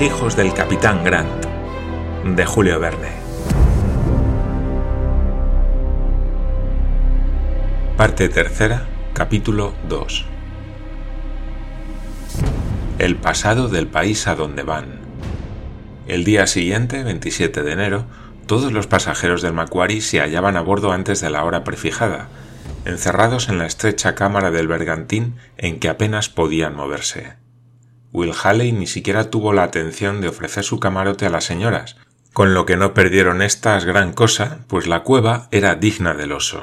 Hijos del capitán Grant, de Julio Verne. Parte tercera, capítulo 2. El pasado del país a donde van. El día siguiente, 27 de enero, todos los pasajeros del Macquarie se hallaban a bordo antes de la hora prefijada, encerrados en la estrecha cámara del bergantín en que apenas podían moverse. Will Halley ni siquiera tuvo la atención de ofrecer su camarote a las señoras, con lo que no perdieron estas gran cosa, pues la cueva era digna del oso.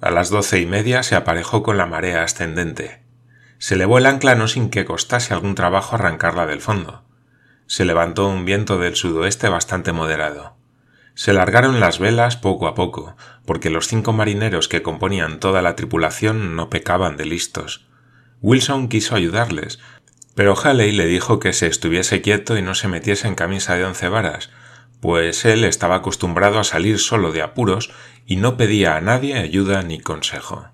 A las doce y media se aparejó con la marea ascendente. Se elevó el ancla no sin que costase algún trabajo arrancarla del fondo. Se levantó un viento del sudoeste bastante moderado. Se largaron las velas poco a poco, porque los cinco marineros que componían toda la tripulación no pecaban de listos. Wilson quiso ayudarles, pero Halley le dijo que se estuviese quieto y no se metiese en camisa de once varas, pues él estaba acostumbrado a salir solo de apuros y no pedía a nadie ayuda ni consejo.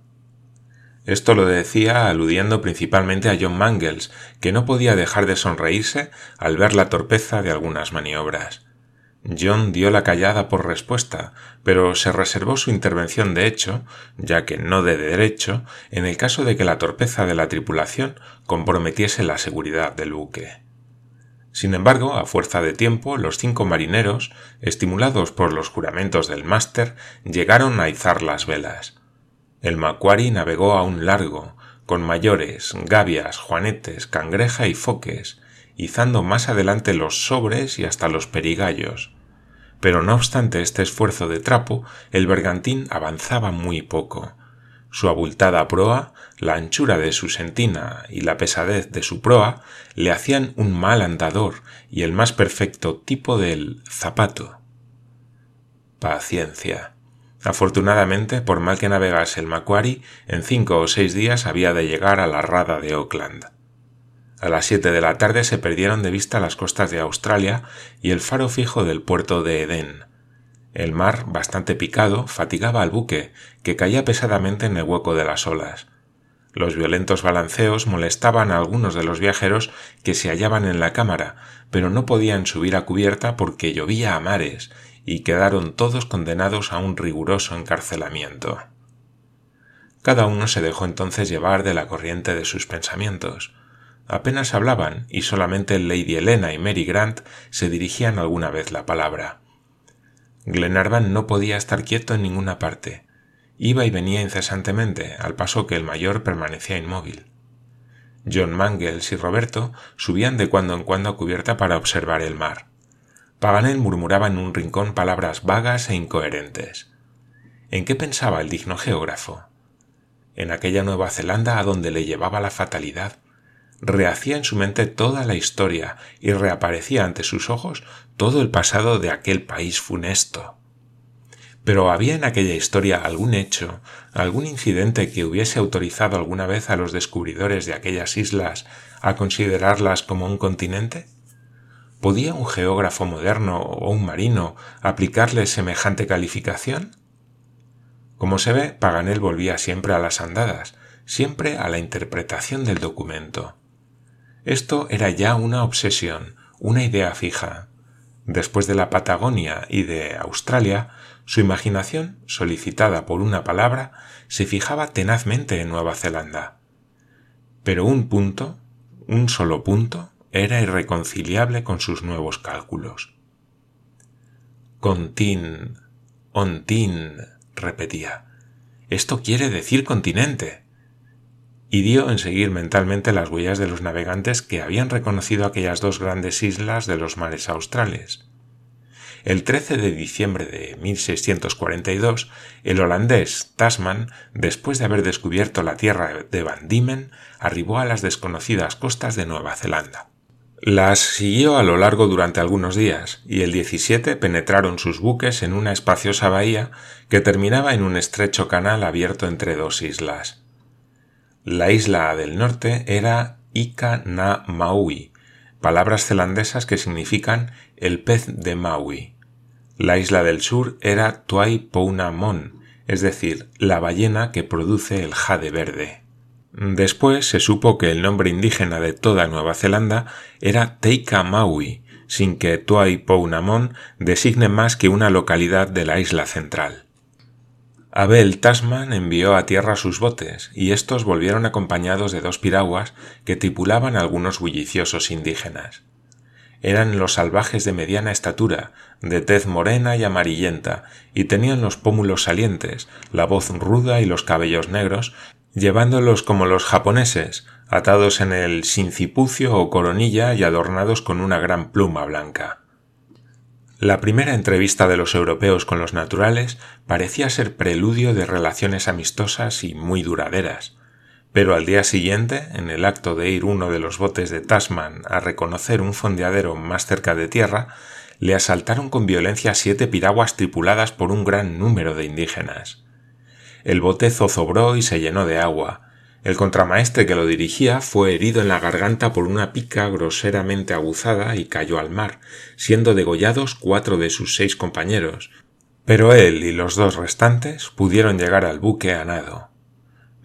Esto lo decía aludiendo principalmente a John Mangles, que no podía dejar de sonreírse al ver la torpeza de algunas maniobras. John dio la callada por respuesta, pero se reservó su intervención de hecho, ya que no de derecho, en el caso de que la torpeza de la tripulación comprometiese la seguridad del buque. Sin embargo, a fuerza de tiempo, los cinco marineros, estimulados por los juramentos del máster, llegaron a izar las velas. El Macquarie navegó a un largo, con mayores, gavias, juanetes, cangreja y foques, izando más adelante los sobres y hasta los perigallos. Pero no obstante este esfuerzo de trapo, el bergantín avanzaba muy poco. Su abultada proa, la anchura de su sentina y la pesadez de su proa le hacían un mal andador y el más perfecto tipo del zapato. Paciencia. Afortunadamente, por mal que navegase el Macquarie, en cinco o seis días había de llegar a la rada de Oakland. A las siete de la tarde se perdieron de vista las costas de Australia y el faro fijo del puerto de Edén. El mar, bastante picado, fatigaba al buque, que caía pesadamente en el hueco de las olas. Los violentos balanceos molestaban a algunos de los viajeros que se hallaban en la cámara, pero no podían subir a cubierta porque llovía a mares, y quedaron todos condenados a un riguroso encarcelamiento. Cada uno se dejó entonces llevar de la corriente de sus pensamientos. Apenas hablaban y solamente Lady Helena y Mary Grant se dirigían alguna vez la palabra. Glenarvan no podía estar quieto en ninguna parte. Iba y venía incesantemente, al paso que el mayor permanecía inmóvil. John Mangles y Roberto subían de cuando en cuando a cubierta para observar el mar. Paganel murmuraba en un rincón palabras vagas e incoherentes. ¿En qué pensaba el digno geógrafo? En aquella Nueva Zelanda a donde le llevaba la fatalidad, rehacía en su mente toda la historia y reaparecía ante sus ojos todo el pasado de aquel país funesto. Pero había en aquella historia algún hecho, algún incidente que hubiese autorizado alguna vez a los descubridores de aquellas islas a considerarlas como un continente? ¿Podía un geógrafo moderno o un marino aplicarle semejante calificación? Como se ve, Paganel volvía siempre a las andadas, siempre a la interpretación del documento. Esto era ya una obsesión, una idea fija. Después de la Patagonia y de Australia, su imaginación, solicitada por una palabra, se fijaba tenazmente en Nueva Zelanda. Pero un punto, un solo punto, era irreconciliable con sus nuevos cálculos. Contin, ontin, repetía. Esto quiere decir continente y dio en seguir mentalmente las huellas de los navegantes que habían reconocido aquellas dos grandes islas de los mares australes. El 13 de diciembre de 1642, el holandés Tasman, después de haber descubierto la tierra de Van Diemen, arribó a las desconocidas costas de Nueva Zelanda. Las siguió a lo largo durante algunos días, y el 17 penetraron sus buques en una espaciosa bahía que terminaba en un estrecho canal abierto entre dos islas. La isla del norte era Ika na Maui, palabras zelandesas que significan el pez de Maui. La isla del sur era Tuai Pouna Mon, es decir, la ballena que produce el jade verde. Después se supo que el nombre indígena de toda Nueva Zelanda era Teika Maui, sin que Tuai Pounamon designe más que una localidad de la isla central. Abel Tasman envió a tierra sus botes, y estos volvieron acompañados de dos piraguas que tripulaban algunos bulliciosos indígenas. Eran los salvajes de mediana estatura, de tez morena y amarillenta, y tenían los pómulos salientes, la voz ruda y los cabellos negros, llevándolos como los japoneses, atados en el sincipucio o coronilla y adornados con una gran pluma blanca. La primera entrevista de los europeos con los naturales parecía ser preludio de relaciones amistosas y muy duraderas, pero al día siguiente, en el acto de ir uno de los botes de Tasman a reconocer un fondeadero más cerca de tierra, le asaltaron con violencia siete piraguas tripuladas por un gran número de indígenas. El bote zozobró y se llenó de agua. El contramaestre que lo dirigía fue herido en la garganta por una pica groseramente aguzada y cayó al mar, siendo degollados cuatro de sus seis compañeros, pero él y los dos restantes pudieron llegar al buque a nado.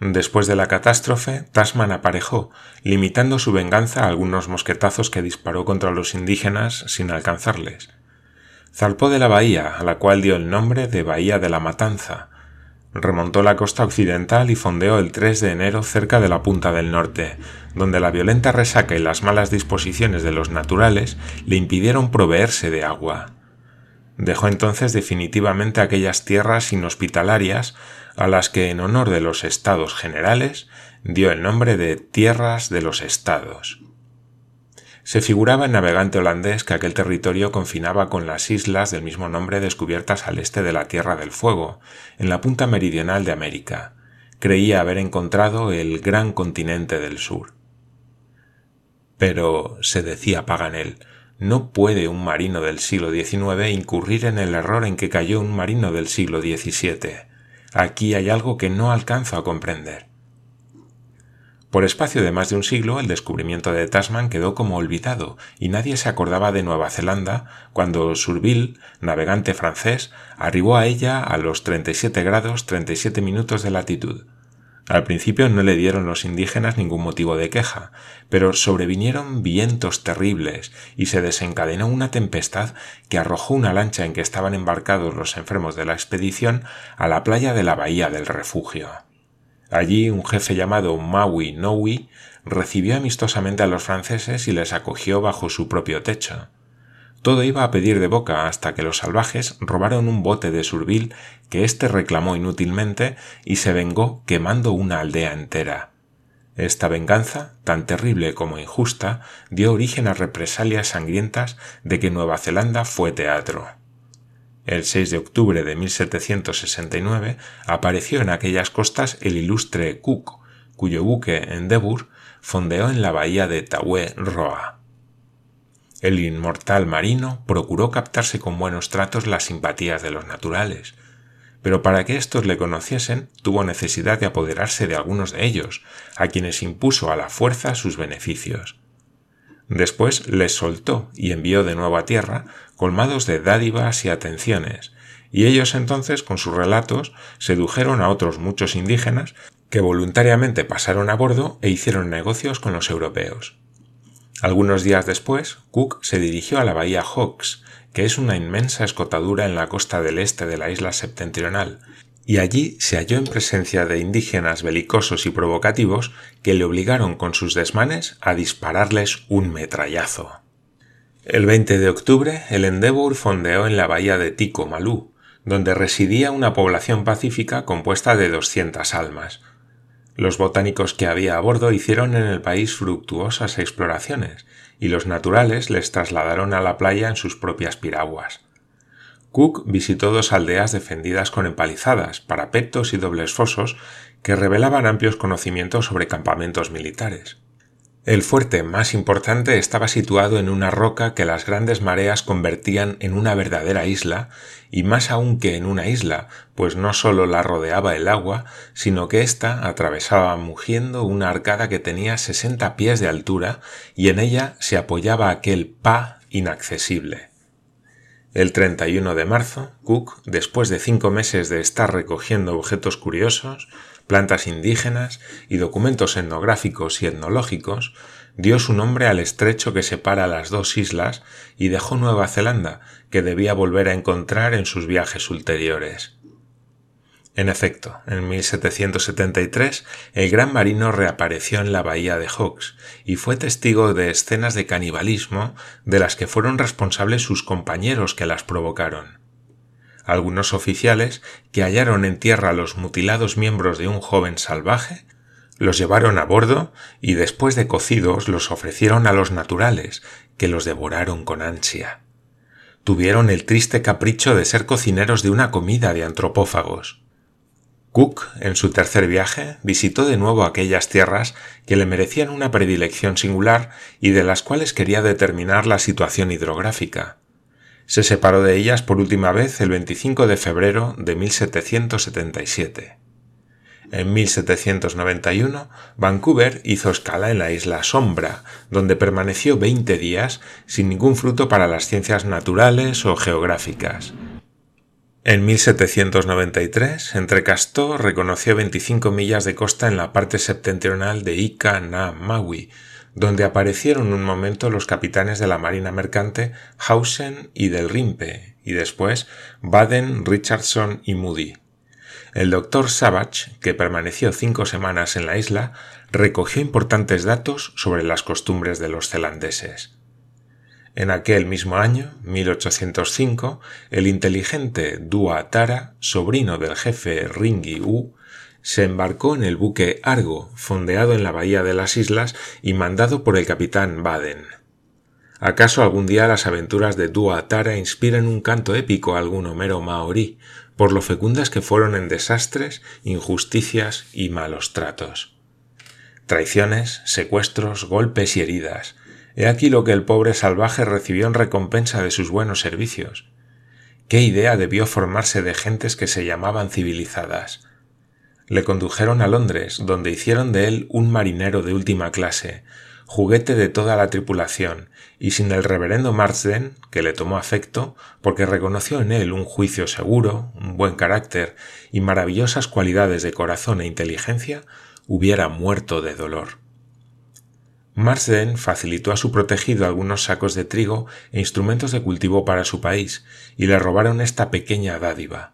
Después de la catástrofe, Tasman aparejó, limitando su venganza a algunos mosquetazos que disparó contra los indígenas sin alcanzarles. Zarpó de la bahía, a la cual dio el nombre de Bahía de la Matanza, Remontó la costa occidental y fondeó el 3 de enero cerca de la punta del norte, donde la violenta resaca y las malas disposiciones de los naturales le impidieron proveerse de agua. Dejó entonces definitivamente aquellas tierras inhospitalarias a las que en honor de los estados generales dio el nombre de tierras de los estados. Se figuraba el navegante holandés que aquel territorio confinaba con las islas del mismo nombre descubiertas al este de la Tierra del Fuego, en la punta meridional de América. Creía haber encontrado el gran continente del sur. Pero, se decía Paganel, no puede un marino del siglo XIX incurrir en el error en que cayó un marino del siglo XVII. Aquí hay algo que no alcanzo a comprender. Por espacio de más de un siglo, el descubrimiento de Tasman quedó como olvidado y nadie se acordaba de Nueva Zelanda cuando Surville, navegante francés, arribó a ella a los 37 grados 37 minutos de latitud. Al principio no le dieron los indígenas ningún motivo de queja, pero sobrevinieron vientos terribles y se desencadenó una tempestad que arrojó una lancha en que estaban embarcados los enfermos de la expedición a la playa de la bahía del refugio. Allí un jefe llamado Maui Noui recibió amistosamente a los franceses y les acogió bajo su propio techo. Todo iba a pedir de boca hasta que los salvajes robaron un bote de Surville que éste reclamó inútilmente y se vengó quemando una aldea entera. Esta venganza, tan terrible como injusta, dio origen a represalias sangrientas de que Nueva Zelanda fue teatro. El 6 de octubre de 1769 apareció en aquellas costas el ilustre Cook, cuyo buque Endeavour fondeó en la bahía de Taue Roa. El inmortal marino procuró captarse con buenos tratos las simpatías de los naturales, pero para que éstos le conociesen tuvo necesidad de apoderarse de algunos de ellos, a quienes impuso a la fuerza sus beneficios. Después les soltó y envió de nuevo a tierra, colmados de dádivas y atenciones, y ellos entonces con sus relatos sedujeron a otros muchos indígenas que voluntariamente pasaron a bordo e hicieron negocios con los europeos. Algunos días después, Cook se dirigió a la bahía Hawks, que es una inmensa escotadura en la costa del este de la isla septentrional, y allí se halló en presencia de indígenas belicosos y provocativos que le obligaron con sus desmanes a dispararles un metrallazo. El 20 de octubre, el Endeavour fondeó en la bahía de Tico Malú, donde residía una población pacífica compuesta de doscientas almas. Los botánicos que había a bordo hicieron en el país fructuosas exploraciones, y los naturales les trasladaron a la playa en sus propias piraguas. Cook visitó dos aldeas defendidas con empalizadas, parapetos y dobles fosos que revelaban amplios conocimientos sobre campamentos militares. El fuerte más importante estaba situado en una roca que las grandes mareas convertían en una verdadera isla, y más aún que en una isla, pues no sólo la rodeaba el agua, sino que ésta atravesaba mugiendo una arcada que tenía sesenta pies de altura y en ella se apoyaba aquel pa inaccesible. El 31 de marzo, Cook, después de cinco meses de estar recogiendo objetos curiosos, plantas indígenas y documentos etnográficos y etnológicos, dio su nombre al estrecho que separa las dos islas y dejó Nueva Zelanda, que debía volver a encontrar en sus viajes ulteriores. En efecto, en 1773 el gran marino reapareció en la bahía de Hawks y fue testigo de escenas de canibalismo de las que fueron responsables sus compañeros que las provocaron. Algunos oficiales, que hallaron en tierra los mutilados miembros de un joven salvaje, los llevaron a bordo y después de cocidos los ofrecieron a los naturales, que los devoraron con ansia. Tuvieron el triste capricho de ser cocineros de una comida de antropófagos. Cook, en su tercer viaje, visitó de nuevo aquellas tierras que le merecían una predilección singular y de las cuales quería determinar la situación hidrográfica. Se separó de ellas por última vez el 25 de febrero de 1777. En 1791, Vancouver hizo escala en la isla Sombra, donde permaneció 20 días sin ningún fruto para las ciencias naturales o geográficas. En 1793, Entrecastó reconoció 25 millas de costa en la parte septentrional de Ika na Maui, donde aparecieron un momento los capitanes de la marina mercante Hausen y del Rimpe, y después Baden, Richardson y Moody. El doctor Savage, que permaneció cinco semanas en la isla, recogió importantes datos sobre las costumbres de los zelandeses. En aquel mismo año, 1805, el inteligente Dua Tara, sobrino del jefe Ringi U, se embarcó en el buque Argo, fondeado en la bahía de las islas y mandado por el capitán Baden. ¿Acaso algún día las aventuras de Dua Tara inspiran un canto épico a algún Homero maorí, por lo fecundas que fueron en desastres, injusticias y malos tratos? Traiciones, secuestros, golpes y heridas, He aquí lo que el pobre salvaje recibió en recompensa de sus buenos servicios. ¿Qué idea debió formarse de gentes que se llamaban civilizadas? Le condujeron a Londres, donde hicieron de él un marinero de última clase, juguete de toda la tripulación, y sin el reverendo Marsden, que le tomó afecto, porque reconoció en él un juicio seguro, un buen carácter y maravillosas cualidades de corazón e inteligencia, hubiera muerto de dolor. Marsden facilitó a su protegido algunos sacos de trigo e instrumentos de cultivo para su país, y le robaron esta pequeña dádiva.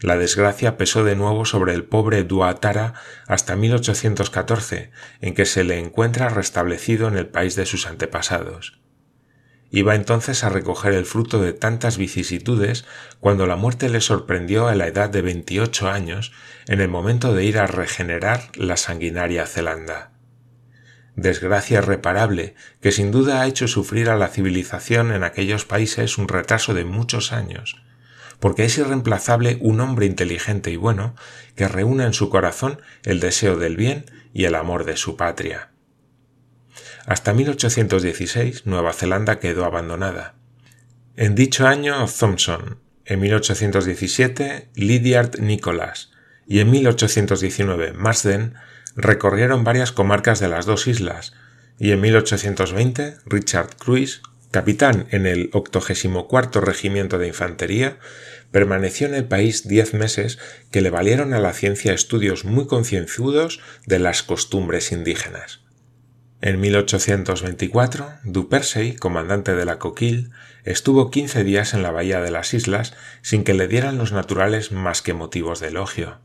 La desgracia pesó de nuevo sobre el pobre Duatara hasta 1814, en que se le encuentra restablecido en el país de sus antepasados. Iba entonces a recoger el fruto de tantas vicisitudes cuando la muerte le sorprendió a la edad de veintiocho años, en el momento de ir a regenerar la sanguinaria Zelanda desgracia irreparable que sin duda ha hecho sufrir a la civilización en aquellos países un retraso de muchos años, porque es irreemplazable un hombre inteligente y bueno que reúna en su corazón el deseo del bien y el amor de su patria. Hasta 1816 Nueva Zelanda quedó abandonada. En dicho año Thompson, en 1817 Lydiard Nicholas y en 1819 Marsden recorrieron varias comarcas de las dos islas, y en 1820 Richard Cruise, capitán en el 84 Regimiento de Infantería, permaneció en el país diez meses que le valieron a la ciencia estudios muy concienzudos de las costumbres indígenas. En 1824, Dupersey, comandante de la Coquille, estuvo quince días en la bahía de las islas sin que le dieran los naturales más que motivos de elogio.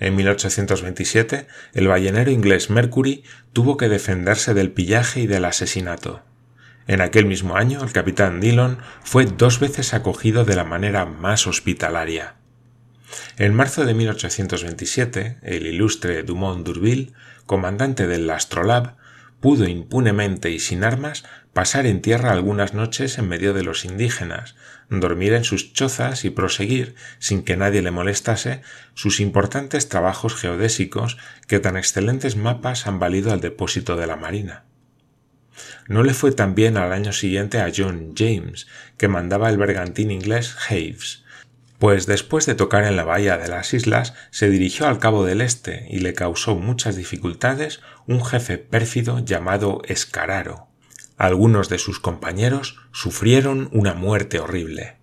En 1827, el ballenero inglés Mercury tuvo que defenderse del pillaje y del asesinato. En aquel mismo año, el capitán Dillon fue dos veces acogido de la manera más hospitalaria. En marzo de 1827, el ilustre Dumont d'Urville, comandante del Astrolabe, pudo impunemente y sin armas pasar en tierra algunas noches en medio de los indígenas, dormir en sus chozas y proseguir, sin que nadie le molestase, sus importantes trabajos geodésicos que tan excelentes mapas han valido al depósito de la Marina. No le fue tan bien al año siguiente a John James, que mandaba el bergantín inglés Haves, pues después de tocar en la bahía de las islas se dirigió al Cabo del Este y le causó muchas dificultades un jefe pérfido llamado Escararo. Algunos de sus compañeros sufrieron una muerte horrible.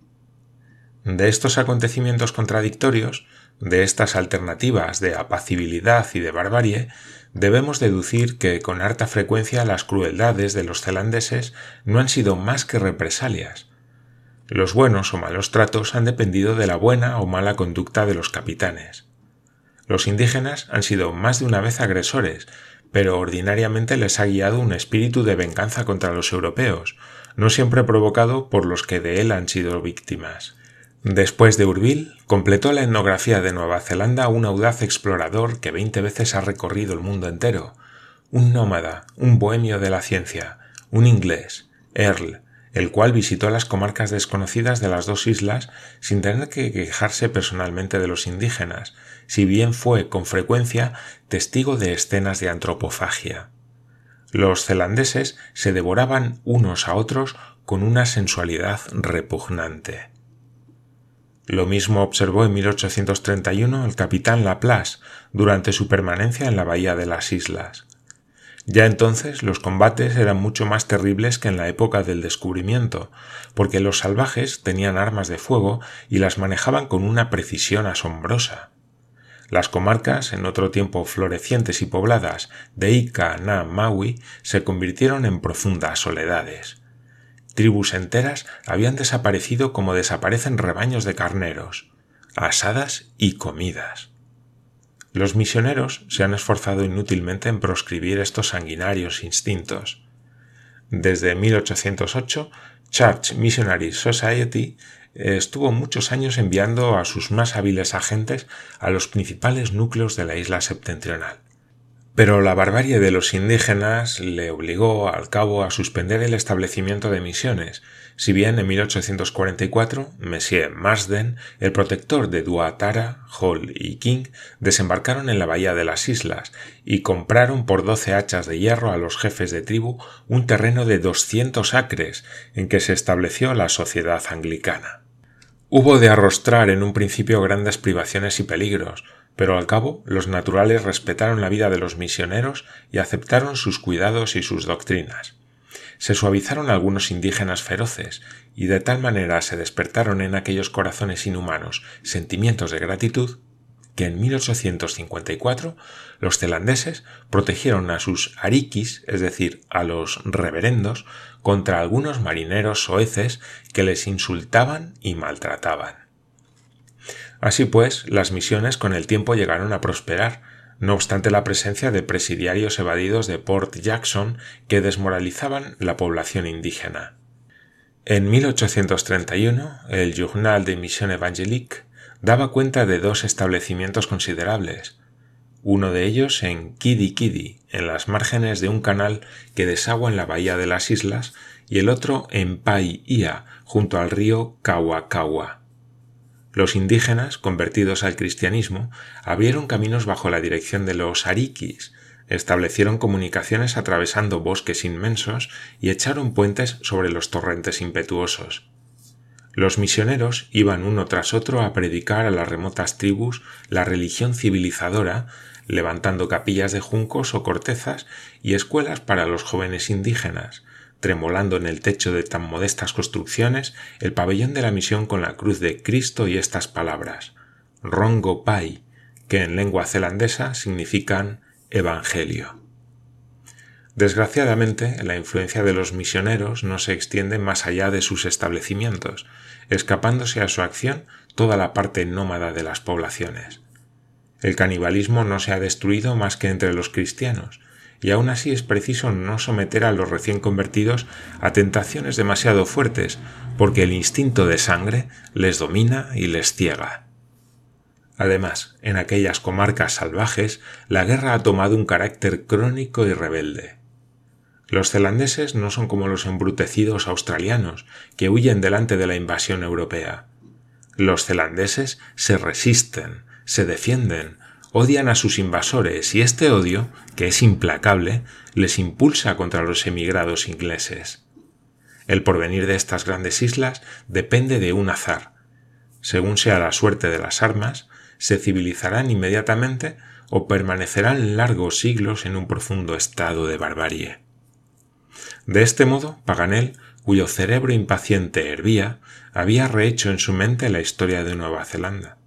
De estos acontecimientos contradictorios, de estas alternativas de apacibilidad y de barbarie, debemos deducir que con harta frecuencia las crueldades de los zelandeses no han sido más que represalias. Los buenos o malos tratos han dependido de la buena o mala conducta de los capitanes. Los indígenas han sido más de una vez agresores, pero ordinariamente les ha guiado un espíritu de venganza contra los europeos, no siempre provocado por los que de él han sido víctimas. Después de Urville, completó la etnografía de Nueva Zelanda un audaz explorador que veinte veces ha recorrido el mundo entero, un nómada, un bohemio de la ciencia, un inglés, Earl, el cual visitó las comarcas desconocidas de las dos islas sin tener que quejarse personalmente de los indígenas, si bien fue con frecuencia testigo de escenas de antropofagia. Los zelandeses se devoraban unos a otros con una sensualidad repugnante. Lo mismo observó en 1831 el capitán Laplace durante su permanencia en la bahía de las islas. Ya entonces los combates eran mucho más terribles que en la época del descubrimiento, porque los salvajes tenían armas de fuego y las manejaban con una precisión asombrosa. Las comarcas, en otro tiempo florecientes y pobladas, de Ica, Na, Maui, se convirtieron en profundas soledades. Tribus enteras habían desaparecido como desaparecen rebaños de carneros, asadas y comidas. Los misioneros se han esforzado inútilmente en proscribir estos sanguinarios instintos. Desde 1808, Church Missionary Society estuvo muchos años enviando a sus más hábiles agentes a los principales núcleos de la isla septentrional. Pero la barbarie de los indígenas le obligó al cabo a suspender el establecimiento de misiones, si bien en 1844 Monsieur Marsden, el protector de Duatara, Hall y King, desembarcaron en la bahía de las islas y compraron por doce hachas de hierro a los jefes de tribu un terreno de 200 acres en que se estableció la sociedad anglicana. Hubo de arrostrar en un principio grandes privaciones y peligros, pero al cabo los naturales respetaron la vida de los misioneros y aceptaron sus cuidados y sus doctrinas. Se suavizaron algunos indígenas feroces, y de tal manera se despertaron en aquellos corazones inhumanos sentimientos de gratitud, que en 1854 los zelandeses protegieron a sus arikis, es decir, a los reverendos, contra algunos marineros soeces que les insultaban y maltrataban. Así pues, las misiones con el tiempo llegaron a prosperar, no obstante la presencia de presidiarios evadidos de Port Jackson que desmoralizaban la población indígena. En 1831, el Journal de Mission Evangélique daba cuenta de dos establecimientos considerables, uno de ellos en Kidi Kidi, en las márgenes de un canal que desagua en la bahía de las islas, y el otro en Pai Ia, junto al río Kawa. Los indígenas, convertidos al cristianismo, abrieron caminos bajo la dirección de los ariquis, establecieron comunicaciones atravesando bosques inmensos y echaron puentes sobre los torrentes impetuosos. Los misioneros iban uno tras otro a predicar a las remotas tribus la religión civilizadora, levantando capillas de juncos o cortezas y escuelas para los jóvenes indígenas, tremolando en el techo de tan modestas construcciones el pabellón de la misión con la cruz de Cristo y estas palabras, Rongo Pai, que en lengua zelandesa significan Evangelio. Desgraciadamente, la influencia de los misioneros no se extiende más allá de sus establecimientos, escapándose a su acción toda la parte nómada de las poblaciones. El canibalismo no se ha destruido más que entre los cristianos, y aún así es preciso no someter a los recién convertidos a tentaciones demasiado fuertes, porque el instinto de sangre les domina y les ciega. Además, en aquellas comarcas salvajes, la guerra ha tomado un carácter crónico y rebelde. Los zelandeses no son como los embrutecidos australianos, que huyen delante de la invasión europea. Los zelandeses se resisten, se defienden, odian a sus invasores y este odio, que es implacable, les impulsa contra los emigrados ingleses. El porvenir de estas grandes islas depende de un azar. Según sea la suerte de las armas, se civilizarán inmediatamente o permanecerán largos siglos en un profundo estado de barbarie. De este modo, Paganel cuyo cerebro impaciente hervía, había rehecho en su mente la historia de Nueva Zelanda.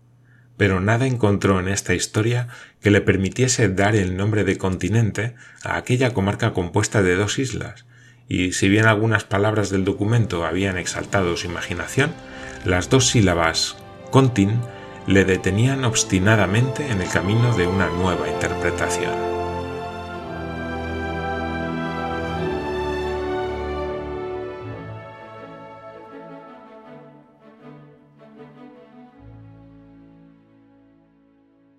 Pero nada encontró en esta historia que le permitiese dar el nombre de continente a aquella comarca compuesta de dos islas, y si bien algunas palabras del documento habían exaltado su imaginación, las dos sílabas contin le detenían obstinadamente en el camino de una nueva interpretación.